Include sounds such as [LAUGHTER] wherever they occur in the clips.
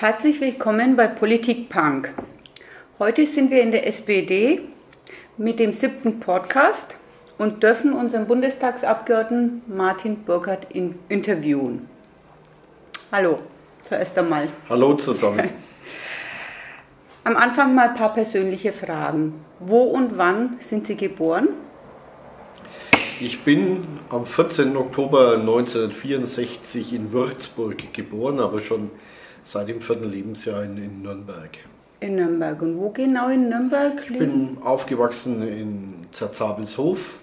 Herzlich willkommen bei Politik Punk. Heute sind wir in der SPD mit dem siebten Podcast und dürfen unseren Bundestagsabgeordneten Martin Burkhardt interviewen. Hallo, zuerst einmal. Hallo zusammen. [LAUGHS] Am Anfang mal ein paar persönliche Fragen. Wo und wann sind Sie geboren? Ich bin am 14. Oktober 1964 in Würzburg geboren, aber schon seit dem vierten Lebensjahr in, in Nürnberg. In Nürnberg. Und wo genau in Nürnberg? Ich bin aufgewachsen in Zerzabelshof,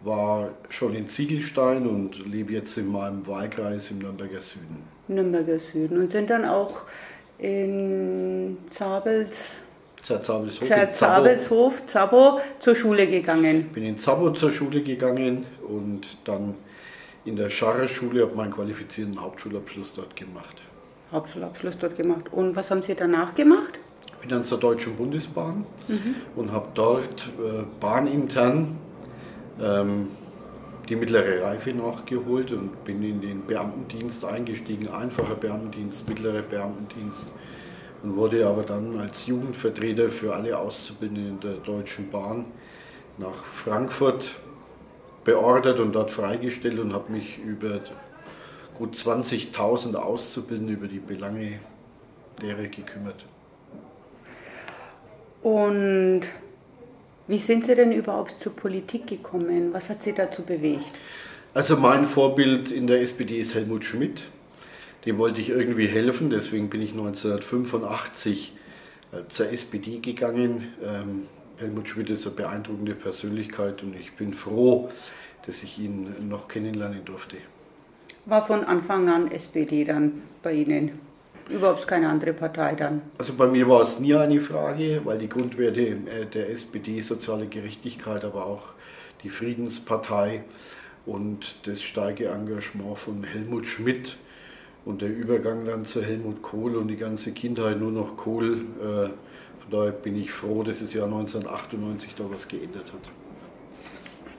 war schon in Ziegelstein und lebe jetzt in meinem Wahlkreis im Nürnberger Süden. Nürnberger Süden. Und sind dann auch in Zabels. Zerzabelshof. Zerzabelshof, Zabo, zur Schule gegangen. Bin in Zabo zur Schule gegangen und dann in der Scharrer Schule habe meinen qualifizierten Hauptschulabschluss dort gemacht. Hauptschulabschluss dort gemacht. Und was haben Sie danach gemacht? Bin dann zur Deutschen Bundesbahn mhm. und habe dort äh, bahnintern ähm, die mittlere Reife nachgeholt und bin in den Beamtendienst eingestiegen, einfacher Beamtendienst, mittlerer Beamtendienst und wurde aber dann als Jugendvertreter für alle Auszubildenden der Deutschen Bahn nach Frankfurt beordert und dort freigestellt und habe mich über gut 20.000 Auszubildende über die Belange derer gekümmert. Und wie sind Sie denn überhaupt zur Politik gekommen? Was hat Sie dazu bewegt? Also mein Vorbild in der SPD ist Helmut Schmidt. Dem wollte ich irgendwie helfen, deswegen bin ich 1985 äh, zur SPD gegangen. Ähm, Helmut Schmidt ist eine beeindruckende Persönlichkeit und ich bin froh, dass ich ihn noch kennenlernen durfte. War von Anfang an SPD dann bei Ihnen? Überhaupt keine andere Partei dann? Also bei mir war es nie eine Frage, weil die Grundwerte äh, der SPD, soziale Gerechtigkeit, aber auch die Friedenspartei und das starke Engagement von Helmut Schmidt und der Übergang dann zu Helmut Kohl und die ganze Kindheit nur noch Kohl. Äh, von daher bin ich froh, dass es Jahr 1998 da was geändert hat.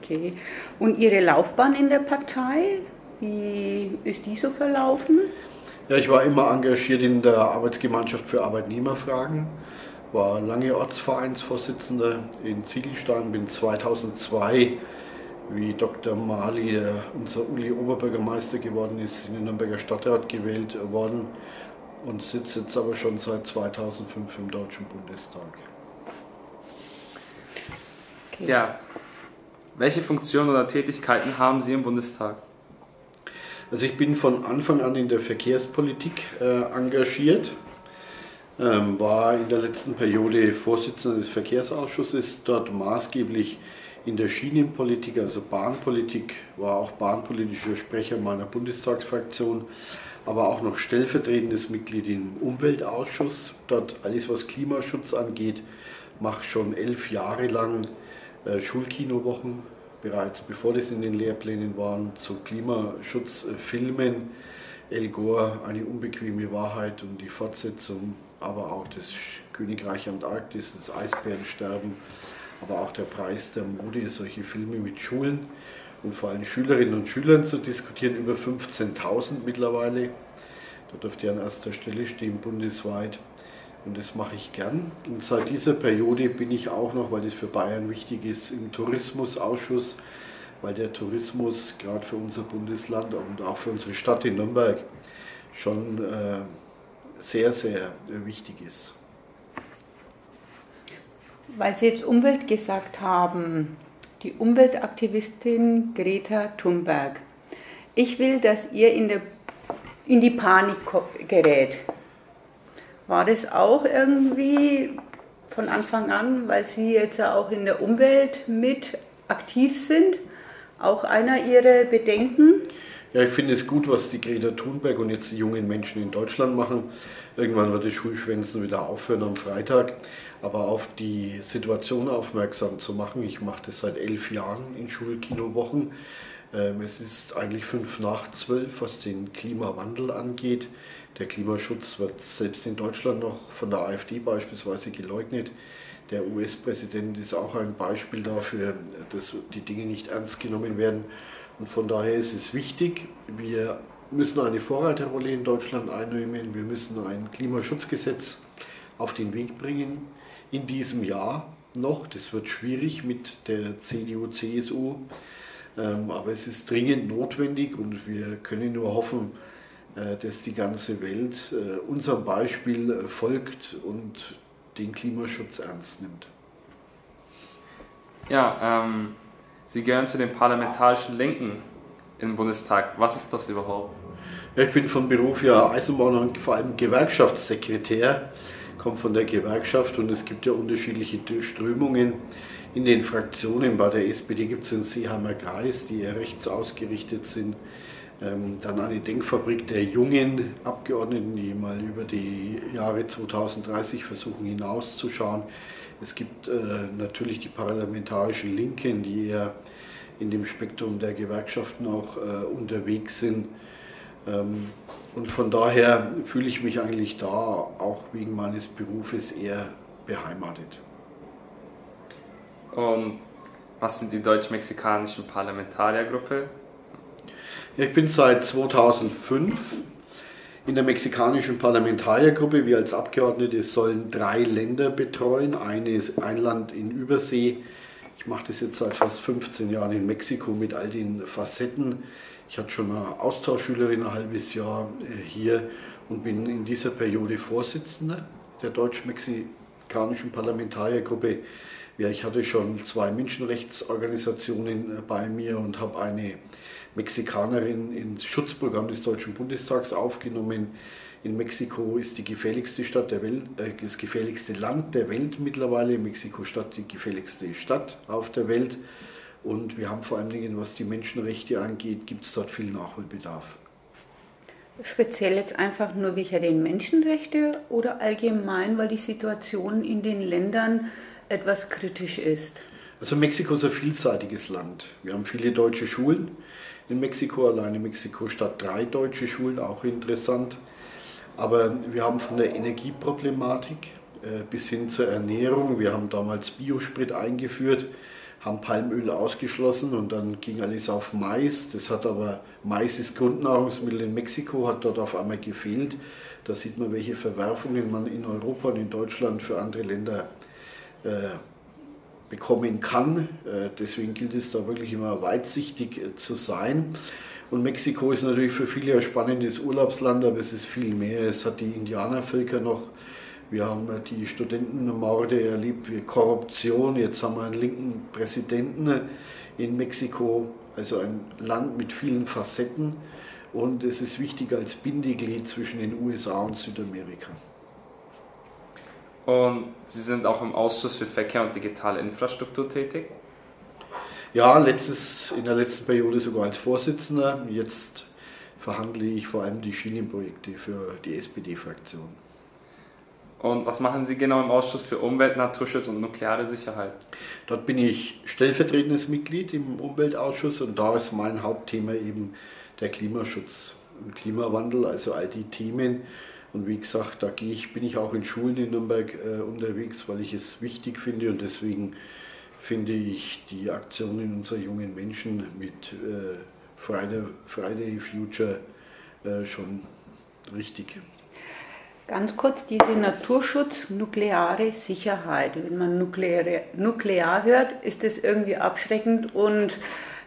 Okay. Und Ihre Laufbahn in der Partei, wie ist die so verlaufen? Ja, ich war immer engagiert in der Arbeitsgemeinschaft für Arbeitnehmerfragen, war lange Ortsvereinsvorsitzender in Ziegelstein, bin 2002 wie Dr. Mali, unser Uli Oberbürgermeister geworden ist, in den Nürnberger Stadtrat gewählt worden und sitze jetzt aber schon seit 2005 im Deutschen Bundestag. Okay. Ja. Welche Funktionen oder Tätigkeiten haben Sie im Bundestag? Also ich bin von Anfang an in der Verkehrspolitik äh, engagiert, ähm, war in der letzten Periode Vorsitzender des Verkehrsausschusses, dort maßgeblich in der Schienenpolitik, also Bahnpolitik, war auch bahnpolitischer Sprecher meiner Bundestagsfraktion, aber auch noch stellvertretendes Mitglied im Umweltausschuss. Dort alles, was Klimaschutz angeht, mache schon elf Jahre lang äh, Schulkinowochen, bereits bevor das in den Lehrplänen waren, zu Klimaschutzfilmen. El Gore, eine unbequeme Wahrheit und die Fortsetzung, aber auch das Königreich Antarktis, das Eisbärensterben aber auch der Preis der Mode, solche Filme mit Schulen und vor allem Schülerinnen und Schülern zu diskutieren, über 15.000 mittlerweile. Da dürfte an erster Stelle stehen bundesweit und das mache ich gern. Und seit dieser Periode bin ich auch noch, weil das für Bayern wichtig ist, im Tourismusausschuss, weil der Tourismus gerade für unser Bundesland und auch für unsere Stadt in Nürnberg schon äh, sehr, sehr wichtig ist weil Sie jetzt Umwelt gesagt haben, die Umweltaktivistin Greta Thunberg. Ich will, dass ihr in, der, in die Panik gerät. War das auch irgendwie von Anfang an, weil Sie jetzt ja auch in der Umwelt mit aktiv sind, auch einer Ihrer Bedenken? Ja, ich finde es gut, was die Greta Thunberg und jetzt die jungen Menschen in Deutschland machen. Irgendwann wird das Schulschwänzen wieder aufhören am Freitag. Aber auf die Situation aufmerksam zu machen, ich mache das seit elf Jahren in Schulkinowochen. Ähm, es ist eigentlich fünf nach zwölf, was den Klimawandel angeht. Der Klimaschutz wird selbst in Deutschland noch von der AfD beispielsweise geleugnet. Der US-Präsident ist auch ein Beispiel dafür, dass die Dinge nicht ernst genommen werden. Und von daher ist es wichtig, wir müssen eine Vorreiterrolle in Deutschland einnehmen. Wir müssen ein Klimaschutzgesetz auf den Weg bringen in diesem Jahr noch. Das wird schwierig mit der CDU, CSU, aber es ist dringend notwendig und wir können nur hoffen, äh, dass die ganze Welt äh, unserem Beispiel folgt und den Klimaschutz ernst nimmt. Ja, ähm, Sie gehören zu den parlamentarischen Linken im Bundestag. Was ist das überhaupt? Ich bin von Beruf ja Eisenbahner und vor allem Gewerkschaftssekretär, komme von der Gewerkschaft und es gibt ja unterschiedliche Strömungen in den Fraktionen. Bei der SPD gibt es den Seeheimer Kreis, die eher rechts ausgerichtet sind. Ähm, dann eine Denkfabrik der jungen Abgeordneten, die mal über die Jahre 2030 versuchen hinauszuschauen. Es gibt äh, natürlich die parlamentarischen Linken, die eher in dem Spektrum der Gewerkschaften auch äh, unterwegs sind. Ähm, und von daher fühle ich mich eigentlich da auch wegen meines Berufes eher beheimatet. Und was sind die deutsch-mexikanischen Parlamentariergruppe? Ich bin seit 2005 in der mexikanischen Parlamentariergruppe. Wir als Abgeordnete sollen drei Länder betreuen. Eine ein Land in Übersee. Ich mache das jetzt seit fast 15 Jahren in Mexiko mit all den Facetten. Ich hatte schon eine Austauschschülerin ein halbes Jahr äh, hier und bin in dieser Periode Vorsitzender der deutsch-mexikanischen Parlamentariergruppe. Ja, ich hatte schon zwei Menschenrechtsorganisationen äh, bei mir und habe eine Mexikanerin ins Schutzprogramm des Deutschen Bundestags aufgenommen. In Mexiko ist die gefährlichste Stadt der Welt, äh, das gefährlichste Land der Welt mittlerweile. Mexiko-Stadt die gefährlichste Stadt auf der Welt. Und wir haben vor allen Dingen, was die Menschenrechte angeht, gibt es dort viel Nachholbedarf. Speziell jetzt einfach nur wegen den Menschenrechte oder allgemein, weil die Situation in den Ländern etwas kritisch ist? Also Mexiko ist ein vielseitiges Land. Wir haben viele deutsche Schulen in Mexiko, allein in Mexiko-Stadt drei deutsche Schulen, auch interessant. Aber wir haben von der Energieproblematik äh, bis hin zur Ernährung, wir haben damals Biosprit eingeführt, haben Palmöl ausgeschlossen und dann ging alles auf Mais. Das hat aber, Mais ist Grundnahrungsmittel in Mexiko, hat dort auf einmal gefehlt. Da sieht man, welche Verwerfungen man in Europa und in Deutschland für andere Länder bekommen kann. Äh, deswegen gilt es da wirklich immer weitsichtig äh, zu sein. Und Mexiko ist natürlich für viele ein spannendes Urlaubsland, aber es ist viel mehr. Es hat die Indianervölker noch. Wir haben die Studentenmorde erlebt, Korruption. Jetzt haben wir einen linken Präsidenten in Mexiko, also ein Land mit vielen Facetten. Und es ist wichtig als Bindeglied zwischen den USA und Südamerika. Und Sie sind auch im Ausschuss für Verkehr und digitale Infrastruktur tätig? Ja, letztes, in der letzten Periode sogar als Vorsitzender. Jetzt verhandle ich vor allem die Schienenprojekte für die SPD-Fraktion. Und was machen Sie genau im Ausschuss für Umwelt, Naturschutz und nukleare Sicherheit? Dort bin ich stellvertretendes Mitglied im Umweltausschuss und da ist mein Hauptthema eben der Klimaschutz und Klimawandel, also all die Themen, und wie gesagt, da gehe ich, bin ich auch in Schulen in Nürnberg äh, unterwegs, weil ich es wichtig finde und deswegen finde ich die Aktionen unserer jungen Menschen mit äh, Friday, Friday Future äh, schon richtig. Ganz kurz, diese Naturschutz, nukleare Sicherheit. Wenn man nukleare, nuklear hört, ist das irgendwie abschreckend und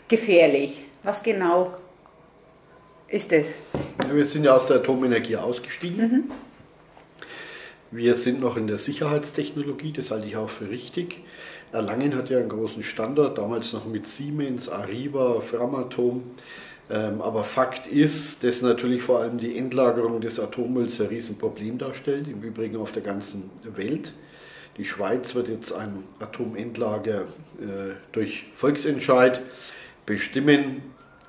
gefährlich. Was genau ist es? Ja, wir sind ja aus der Atomenergie ausgestiegen. Mhm. Wir sind noch in der Sicherheitstechnologie, das halte ich auch für richtig. Erlangen hat ja einen großen Standort, damals noch mit Siemens, Ariba, Framatom. Ähm, aber Fakt ist, dass natürlich vor allem die Endlagerung des Atommülls ein Riesenproblem darstellt, im Übrigen auf der ganzen Welt. Die Schweiz wird jetzt ein Atomendlager äh, durch Volksentscheid bestimmen.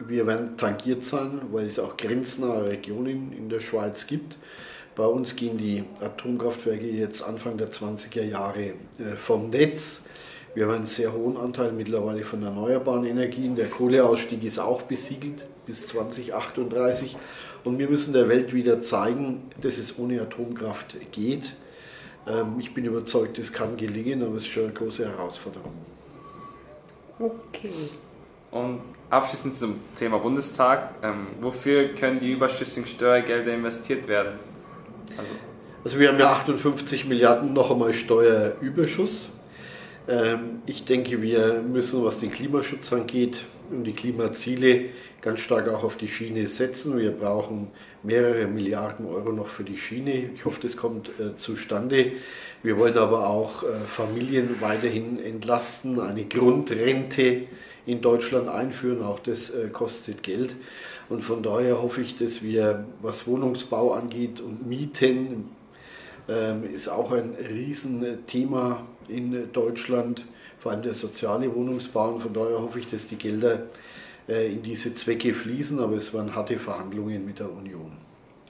Wir werden tangiert sein, weil es auch grenznahe Regionen in der Schweiz gibt. Bei uns gehen die Atomkraftwerke jetzt Anfang der 20er Jahre äh, vom Netz. Wir haben einen sehr hohen Anteil mittlerweile von erneuerbaren Energien. Der Kohleausstieg ist auch besiegelt bis 2038. Und wir müssen der Welt wieder zeigen, dass es ohne Atomkraft geht. Ähm, ich bin überzeugt, es kann gelingen, aber es ist schon eine große Herausforderung. Okay. Und abschließend zum Thema Bundestag. Ähm, wofür können die überschüssigen Steuergelder investiert werden? Also, also wir haben ja 58 Milliarden noch einmal Steuerüberschuss. Ähm, ich denke, wir müssen, was den Klimaschutz angeht und die Klimaziele, ganz stark auch auf die Schiene setzen. Wir brauchen mehrere Milliarden Euro noch für die Schiene. Ich hoffe, das kommt äh, zustande. Wir wollen aber auch äh, Familien weiterhin entlasten, eine Grundrente in Deutschland einführen. Auch das äh, kostet Geld. Und von daher hoffe ich, dass wir, was Wohnungsbau angeht und Mieten, ähm, ist auch ein Riesenthema in Deutschland, vor allem der soziale Wohnungsbau. Und von daher hoffe ich, dass die Gelder äh, in diese Zwecke fließen, aber es waren harte Verhandlungen mit der Union.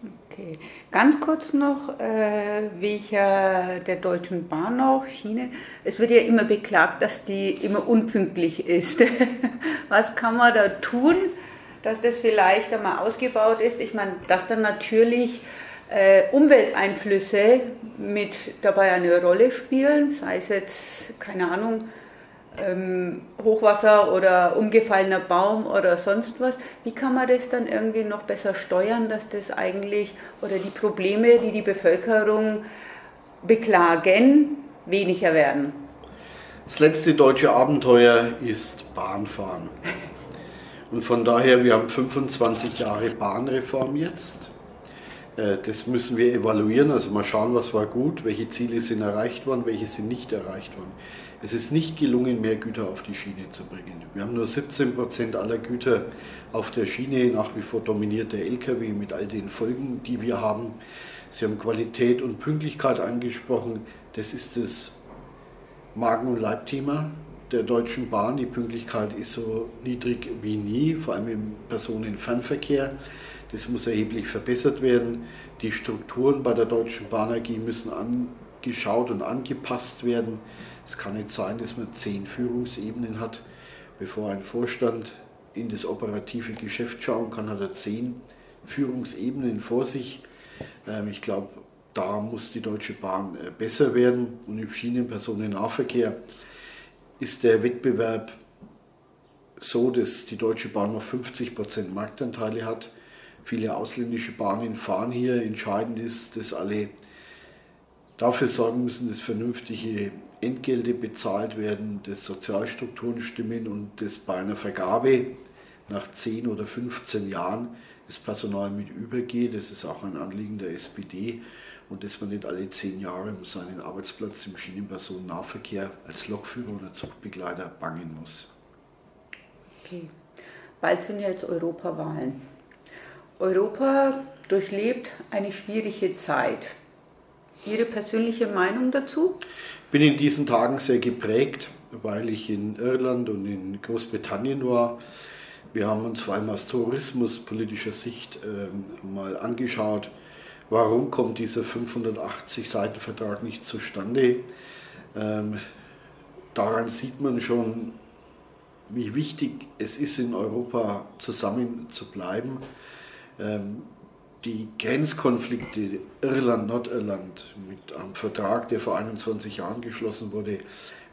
Okay, ganz kurz noch, äh, welcher der Deutschen Bahn noch, Schiene. Es wird ja immer beklagt, dass die immer unpünktlich ist. [LAUGHS] Was kann man da tun, dass das vielleicht einmal ausgebaut ist? Ich meine, dass dann natürlich äh, Umwelteinflüsse mit dabei eine Rolle spielen, sei es jetzt, keine Ahnung, ähm, Hochwasser oder umgefallener Baum oder sonst was. Wie kann man das dann irgendwie noch besser steuern, dass das eigentlich oder die Probleme, die die Bevölkerung beklagen, weniger werden? Das letzte deutsche Abenteuer ist Bahnfahren. Und von daher, wir haben 25 Jahre Bahnreform jetzt. Äh, das müssen wir evaluieren, also mal schauen, was war gut, welche Ziele sind erreicht worden, welche sind nicht erreicht worden. Es ist nicht gelungen, mehr Güter auf die Schiene zu bringen. Wir haben nur 17 Prozent aller Güter auf der Schiene. Nach wie vor dominiert der Lkw mit all den Folgen, die wir haben. Sie haben Qualität und Pünktlichkeit angesprochen. Das ist das Magen- und Leibthema der Deutschen Bahn. Die Pünktlichkeit ist so niedrig wie nie, vor allem im Personenfernverkehr. Das muss erheblich verbessert werden. Die Strukturen bei der Deutschen Bahn AG müssen angeschaut und angepasst werden. Es kann nicht sein, dass man zehn Führungsebenen hat. Bevor ein Vorstand in das operative Geschäft schauen kann, hat er zehn Führungsebenen vor sich. Ähm, ich glaube, da muss die Deutsche Bahn äh, besser werden. Und im Schienenpersonennahverkehr ist der Wettbewerb so, dass die Deutsche Bahn noch 50 Prozent Marktanteile hat. Viele ausländische Bahnen fahren hier. Entscheidend ist, dass alle dafür sorgen müssen, dass vernünftige Entgelte bezahlt werden, dass Sozialstrukturen stimmen und dass bei einer Vergabe nach 10 oder 15 Jahren das Personal mit übergeht. Das ist auch ein Anliegen der SPD und dass man nicht alle 10 Jahre um seinen Arbeitsplatz im Schienenpersonennahverkehr als Lokführer oder Zugbegleiter bangen muss. Okay, bald sind jetzt Europawahlen. Europa durchlebt eine schwierige Zeit. Ihre persönliche Meinung dazu? bin in diesen Tagen sehr geprägt, weil ich in Irland und in Großbritannien war. Wir haben uns vor allem aus tourismuspolitischer Sicht äh, mal angeschaut, warum kommt dieser 580 Seiten Vertrag nicht zustande. Ähm, daran sieht man schon, wie wichtig es ist, in Europa zusammen zu bleiben. Ähm, die Grenzkonflikte Irland, Nordirland mit einem Vertrag, der vor 21 Jahren geschlossen wurde,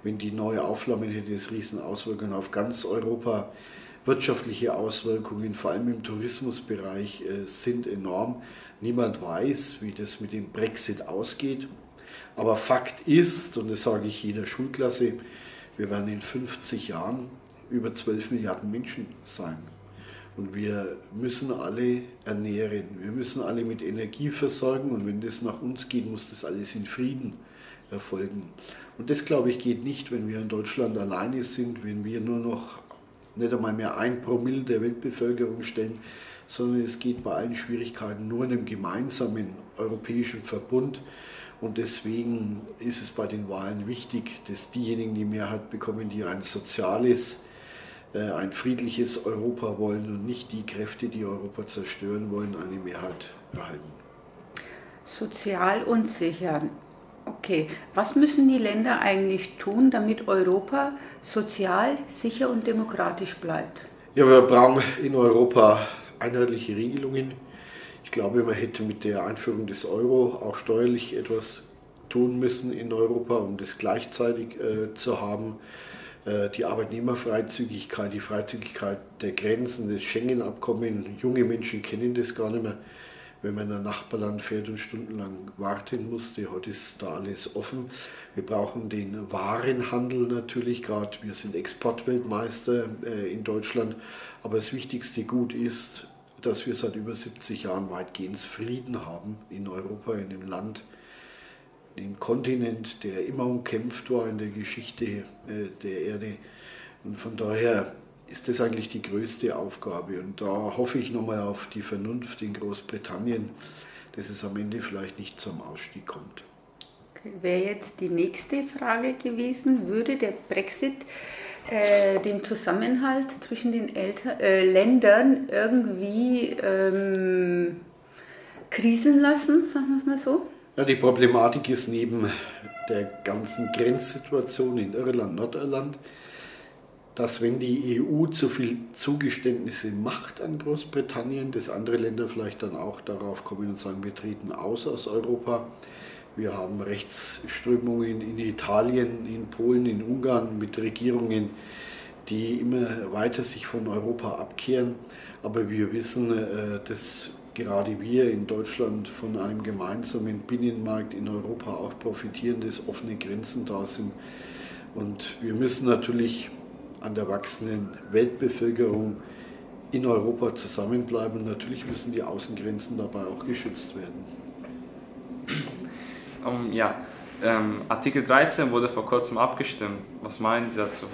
wenn die neue aufflammen, hätte es riesen Auswirkungen auf ganz Europa. Wirtschaftliche Auswirkungen, vor allem im Tourismusbereich, äh, sind enorm. Niemand weiß, wie das mit dem Brexit ausgeht. Aber Fakt ist, und das sage ich jeder Schulklasse, wir werden in 50 Jahren über 12 Milliarden Menschen sein. Und wir müssen alle ernähren, wir müssen alle mit Energie versorgen und wenn das nach uns geht, muss das alles in Frieden erfolgen. Und das, glaube ich, geht nicht, wenn wir in Deutschland alleine sind, wenn wir nur noch nicht einmal mehr ein Promille der Weltbevölkerung stellen, sondern es geht bei allen Schwierigkeiten nur in einem gemeinsamen europäischen Verbund. Und deswegen ist es bei den Wahlen wichtig, dass diejenigen die Mehrheit bekommen, die ein soziales, ein friedliches Europa wollen und nicht die Kräfte, die Europa zerstören wollen, eine Mehrheit erhalten. Sozial unsicher. Okay, was müssen die Länder eigentlich tun, damit Europa sozial, sicher und demokratisch bleibt? Ja, wir brauchen in Europa einheitliche Regelungen. Ich glaube, man hätte mit der Einführung des Euro auch steuerlich etwas tun müssen in Europa, um das gleichzeitig äh, zu haben. Äh, die Arbeitnehmerfreizügigkeit, die Freizügigkeit der Grenzen, das Schengen-Abkommen. Junge Menschen kennen das gar nicht mehr, wenn man in ein Nachbarland fährt und stundenlang warten musste. Heute ist da alles offen. Wir brauchen den Warenhandel natürlich, gerade wir sind Exportweltmeister äh, in Deutschland. Aber das wichtigste Gut ist, dass wir seit über 70 Jahren weitgehend Frieden haben in Europa, in dem Land, dem Kontinent, der immer umkämpft war in der Geschichte äh, der Erde. Und von daher ist das eigentlich die größte Aufgabe. Und da hoffe ich nochmal auf die Vernunft in Großbritannien, dass es am Ende vielleicht nicht zum Ausstieg kommt. Wäre jetzt die nächste Frage gewesen, würde der Brexit äh, den Zusammenhalt zwischen den Eltern, äh, Ländern irgendwie ähm, kriseln lassen, sagen wir es mal so? Ja, die Problematik ist neben der ganzen Grenzsituation in Irland, Nordirland, dass wenn die EU zu viel Zugeständnisse macht an Großbritannien, dass andere Länder vielleicht dann auch darauf kommen und sagen, wir treten aus aus Europa. Wir haben Rechtsströmungen in Italien, in Polen, in Ungarn mit Regierungen, die immer weiter sich von Europa abkehren. Aber wir wissen, äh, dass gerade wir in Deutschland von einem gemeinsamen Binnenmarkt in Europa auch profitieren, dass offene Grenzen da sind. Und wir müssen natürlich an der wachsenden Weltbevölkerung in Europa zusammenbleiben. natürlich müssen die Außengrenzen dabei auch geschützt werden. Um, ja, ähm, Artikel 13 wurde vor kurzem abgestimmt. Was meinen Sie dazu?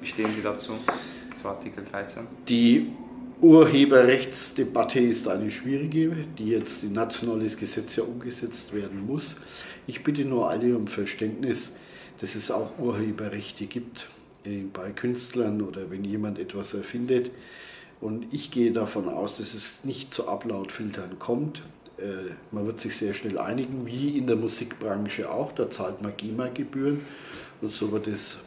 Wie stehen Sie dazu, zu Artikel 13? Die Urheberrechtsdebatte ist eine schwierige, die jetzt in nationales Gesetz ja umgesetzt werden muss. Ich bitte nur alle um Verständnis, dass es auch Urheberrechte gibt äh, bei Künstlern oder wenn jemand etwas erfindet. Und ich gehe davon aus, dass es nicht zu Upload-Filtern kommt. Äh, man wird sich sehr schnell einigen, wie in der Musikbranche auch. Da zahlt man GEMA-Gebühren und so wird es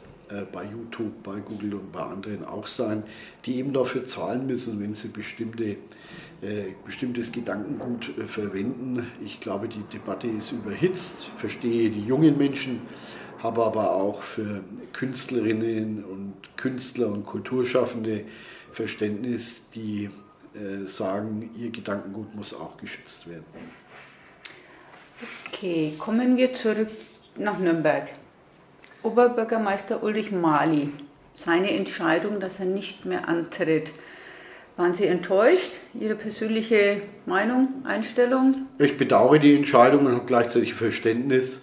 bei YouTube, bei Google und bei anderen auch sein, die eben dafür zahlen müssen, wenn sie bestimmte, äh, bestimmtes Gedankengut äh, verwenden. Ich glaube, die Debatte ist überhitzt, verstehe die jungen Menschen, habe aber auch für Künstlerinnen und Künstler und Kulturschaffende Verständnis, die äh, sagen, ihr Gedankengut muss auch geschützt werden. Okay, kommen wir zurück nach Nürnberg. Oberbürgermeister Ulrich Mali, seine Entscheidung, dass er nicht mehr antritt. Waren Sie enttäuscht? Ihre persönliche Meinung, Einstellung? Ich bedauere die Entscheidung und habe gleichzeitig Verständnis.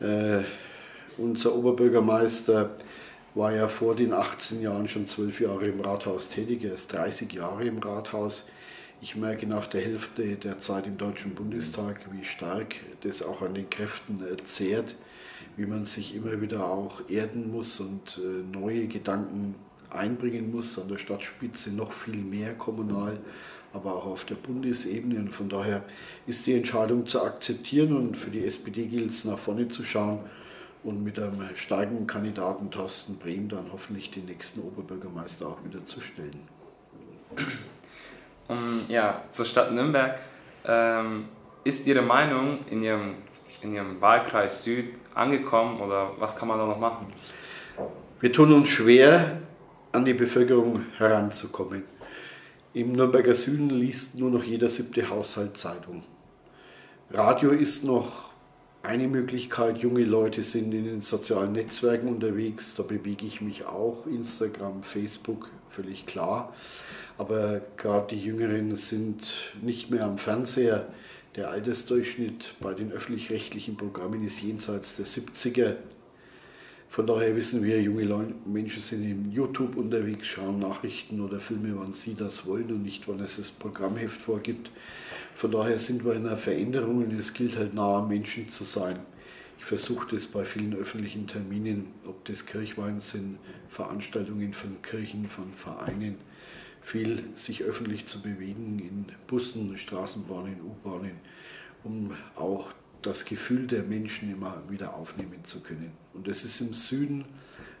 Äh, unser Oberbürgermeister war ja vor den 18 Jahren schon zwölf Jahre im Rathaus tätig. Er ist 30 Jahre im Rathaus. Ich merke nach der Hälfte der Zeit im Deutschen Bundestag, wie stark das auch an den Kräften äh, zehrt wie man sich immer wieder auch erden muss und äh, neue Gedanken einbringen muss, an der Stadtspitze noch viel mehr kommunal, aber auch auf der Bundesebene. Und von daher ist die Entscheidung zu akzeptieren und für die SPD gilt es nach vorne zu schauen und mit einem steigenden Kandidaten Thorsten Brehm dann hoffentlich den nächsten Oberbürgermeister auch wieder zu stellen. Um, ja, zur Stadt Nürnberg. Ähm, ist Ihre Meinung in Ihrem, in Ihrem Wahlkreis Süd angekommen oder was kann man da noch machen? Wir tun uns schwer, an die Bevölkerung heranzukommen. Im Nürnberger Süden liest nur noch jeder siebte Haushalt Zeitung. Radio ist noch eine Möglichkeit. Junge Leute sind in den sozialen Netzwerken unterwegs. Da bewege ich mich auch. Instagram, Facebook, völlig klar. Aber gerade die Jüngeren sind nicht mehr am Fernseher. Der Altersdurchschnitt bei den öffentlich-rechtlichen Programmen ist jenseits der 70er. Von daher wissen wir, junge Leute, Menschen sind im YouTube unterwegs, schauen Nachrichten oder Filme, wann sie das wollen und nicht, wann es das Programmheft vorgibt. Von daher sind wir in einer Veränderung und es gilt halt nah am Menschen zu sein. Ich versuche das bei vielen öffentlichen Terminen, ob das Kirchwein sind, Veranstaltungen von Kirchen, von Vereinen, viel sich öffentlich zu bewegen in Bussen, Straßenbahnen, U-Bahnen, um auch das Gefühl der Menschen immer wieder aufnehmen zu können. Und das ist im Süden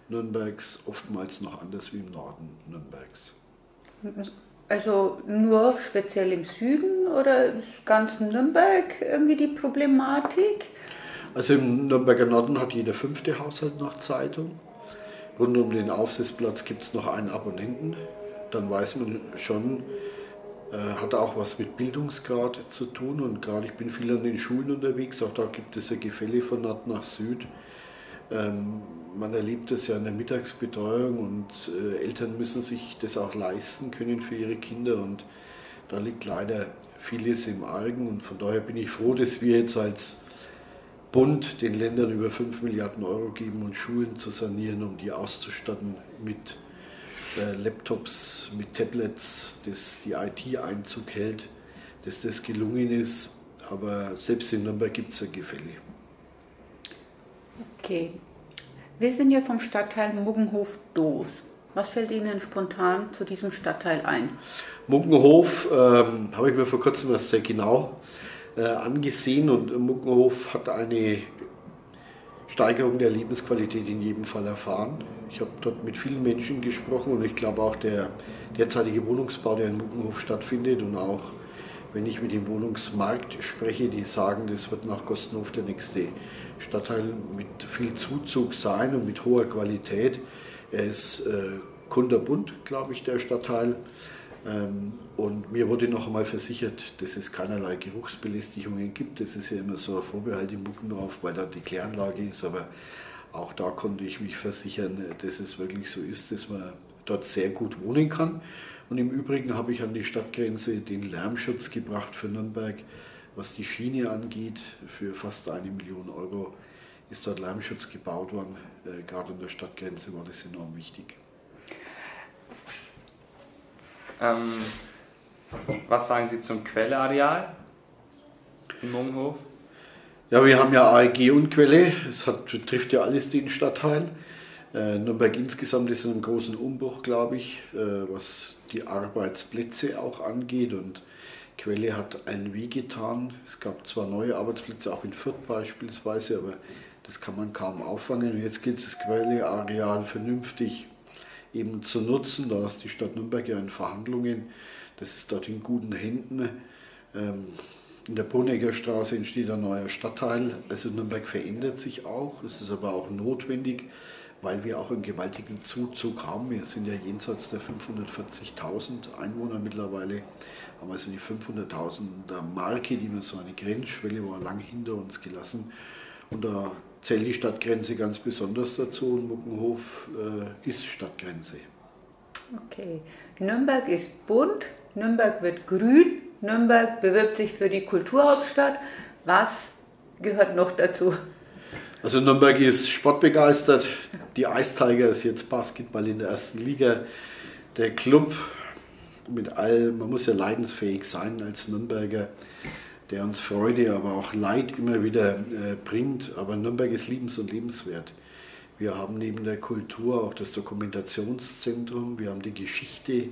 Nürnbergs oftmals noch anders wie im Norden Nürnbergs. Also nur speziell im Süden oder ganz Nürnberg irgendwie die Problematik? Also im Nürnberger Norden hat jeder fünfte Haushalt noch Zeitung. rund um den Aufsitzplatz gibt es noch einen Abonnenten. Dann weiß man schon, äh, hat auch was mit Bildungsgrad zu tun. Und gerade ich bin viel an den Schulen unterwegs, auch da gibt es ein Gefälle von Nord nach Süd. Ähm, man erlebt das ja in der Mittagsbetreuung und äh, Eltern müssen sich das auch leisten können für ihre Kinder. Und da liegt leider vieles im Argen. Und von daher bin ich froh, dass wir jetzt als Bund den Ländern über 5 Milliarden Euro geben, um Schulen zu sanieren, um die auszustatten mit äh, Laptops, mit Tablets, dass die IT Einzug hält, dass das gelungen ist. Aber selbst in Nürnberg gibt es ein Gefälle. Okay. Wir sind ja vom Stadtteil Muggenhof-Doos. Was fällt Ihnen spontan zu diesem Stadtteil ein? Muggenhof ähm, habe ich mir vor kurzem was sehr genau äh, angesehen und Muggenhof hat eine Steigerung der Lebensqualität in jedem Fall erfahren. Ich habe dort mit vielen Menschen gesprochen und ich glaube auch der derzeitige Wohnungsbau, der in Muckenhof stattfindet und auch wenn ich mit dem Wohnungsmarkt spreche, die sagen, das wird nach Kostenhof der nächste Stadtteil mit viel Zuzug sein und mit hoher Qualität. Er ist äh, kunterbunt, glaube ich, der Stadtteil. Ähm, und mir wurde noch einmal versichert, dass es keinerlei Geruchsbelästigungen gibt. Das ist ja immer so ein Vorbehalt im Muckendorf, weil da die Kläranlage ist. Aber auch da konnte ich mich versichern, dass es wirklich so ist, dass man dort sehr gut wohnen kann. Und im Übrigen habe ich an die Stadtgrenze den Lärmschutz gebracht für Nürnberg. Was die Schiene angeht, für fast eine Million Euro ist dort Lärmschutz gebaut worden. Äh, gerade an der Stadtgrenze war das enorm wichtig. Ähm, was sagen Sie zum Quelleareal in Munghof? Ja, wir haben ja AEG und Quelle. Es hat, trifft ja alles den Stadtteil. Äh, Nürnberg insgesamt ist in einem großen Umbruch, glaube ich, äh, was die Arbeitsplätze auch angeht. Und Quelle hat allen Weh getan. Es gab zwar neue Arbeitsplätze, auch in Fürth beispielsweise, aber das kann man kaum auffangen. Und jetzt gilt es, das Quelleareal vernünftig eben zu nutzen. Da ist die Stadt Nürnberg ja in Verhandlungen. Das ist dort in guten Händen. Ähm, in der Brunegger Straße entsteht ein neuer Stadtteil. Also Nürnberg verändert sich auch. Das ist aber auch notwendig, weil wir auch einen gewaltigen Zuzug haben. Wir sind ja jenseits der 540.000 Einwohner mittlerweile. Haben also die 500.000 Marke, die wir so eine Grenzschwelle war lang hinter uns gelassen. Und da zählt die Stadtgrenze ganz besonders dazu und Muckenhof äh, ist Stadtgrenze. Okay. Nürnberg ist bunt, Nürnberg wird grün, Nürnberg bewirbt sich für die Kulturhauptstadt. Was gehört noch dazu? Also Nürnberg ist sportbegeistert. Die Ice Tigers jetzt Basketball in der ersten Liga. Der Club mit all, man muss ja leidensfähig sein als Nürnberger der uns Freude, aber auch Leid immer wieder äh, bringt. Aber Nürnberg ist liebens- und lebenswert. Wir haben neben der Kultur auch das Dokumentationszentrum, wir haben die Geschichte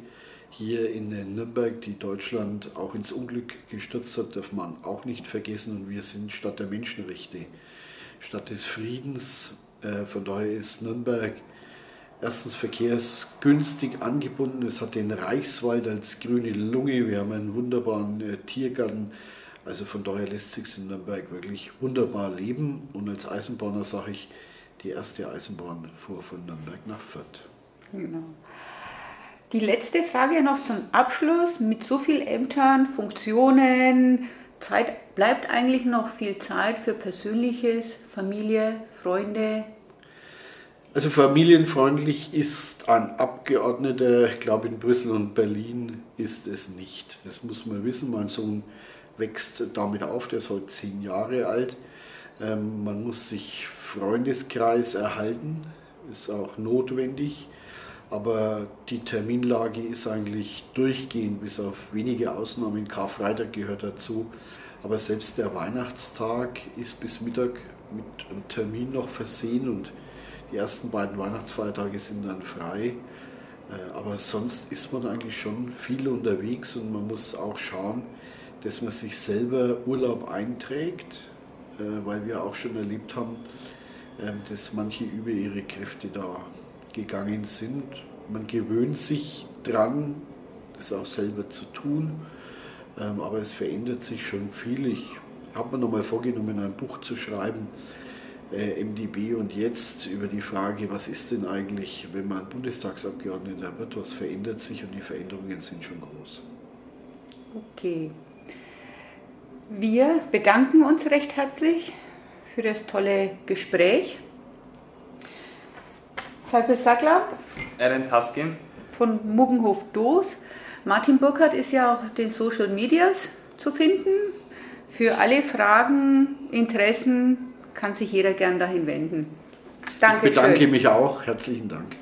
hier in Nürnberg, die Deutschland auch ins Unglück gestürzt hat, darf man auch nicht vergessen. Und wir sind Stadt der Menschenrechte, Stadt des Friedens. Äh, von daher ist Nürnberg erstens verkehrsgünstig angebunden. Es hat den Reichswald als grüne Lunge. Wir haben einen wunderbaren äh, Tiergarten. Also von daher lässt sich in Nürnberg wirklich wunderbar leben. Und als Eisenbahner sage ich, die erste Eisenbahn fuhr von Nürnberg nach Fürth. Genau. Die letzte Frage noch zum Abschluss. Mit so vielen Ämtern, Funktionen, Zeit, bleibt eigentlich noch viel Zeit für Persönliches, Familie, Freunde? Also familienfreundlich ist ein Abgeordneter, ich glaube in Brüssel und Berlin ist es nicht. Das muss man wissen. Mein Sohn wächst damit auf, der ist heute zehn Jahre alt. Ähm, man muss sich Freundeskreis erhalten, ist auch notwendig. Aber die Terminlage ist eigentlich durchgehend, bis auf wenige Ausnahmen. Karfreitag gehört dazu. Aber selbst der Weihnachtstag ist bis Mittag mit einem Termin noch versehen und die ersten beiden Weihnachtsfeiertage sind dann frei. Äh, aber sonst ist man eigentlich schon viel unterwegs und man muss auch schauen, dass man sich selber Urlaub einträgt, äh, weil wir auch schon erlebt haben, ähm, dass manche über ihre Kräfte da gegangen sind. Man gewöhnt sich dran, das auch selber zu tun, ähm, aber es verändert sich schon viel. Ich habe mir nochmal vorgenommen, ein Buch zu schreiben, äh, MDB und jetzt über die Frage, was ist denn eigentlich, wenn man Bundestagsabgeordneter wird, was verändert sich und die Veränderungen sind schon groß. Okay. Wir bedanken uns recht herzlich für das tolle Gespräch. Salpe Sackler. Eren Taskin. Von Muggenhof Doos. Martin Burkhardt ist ja auch den Social Medias zu finden. Für alle Fragen, Interessen kann sich jeder gern dahin wenden. Danke. Ich bedanke mich auch. Herzlichen Dank.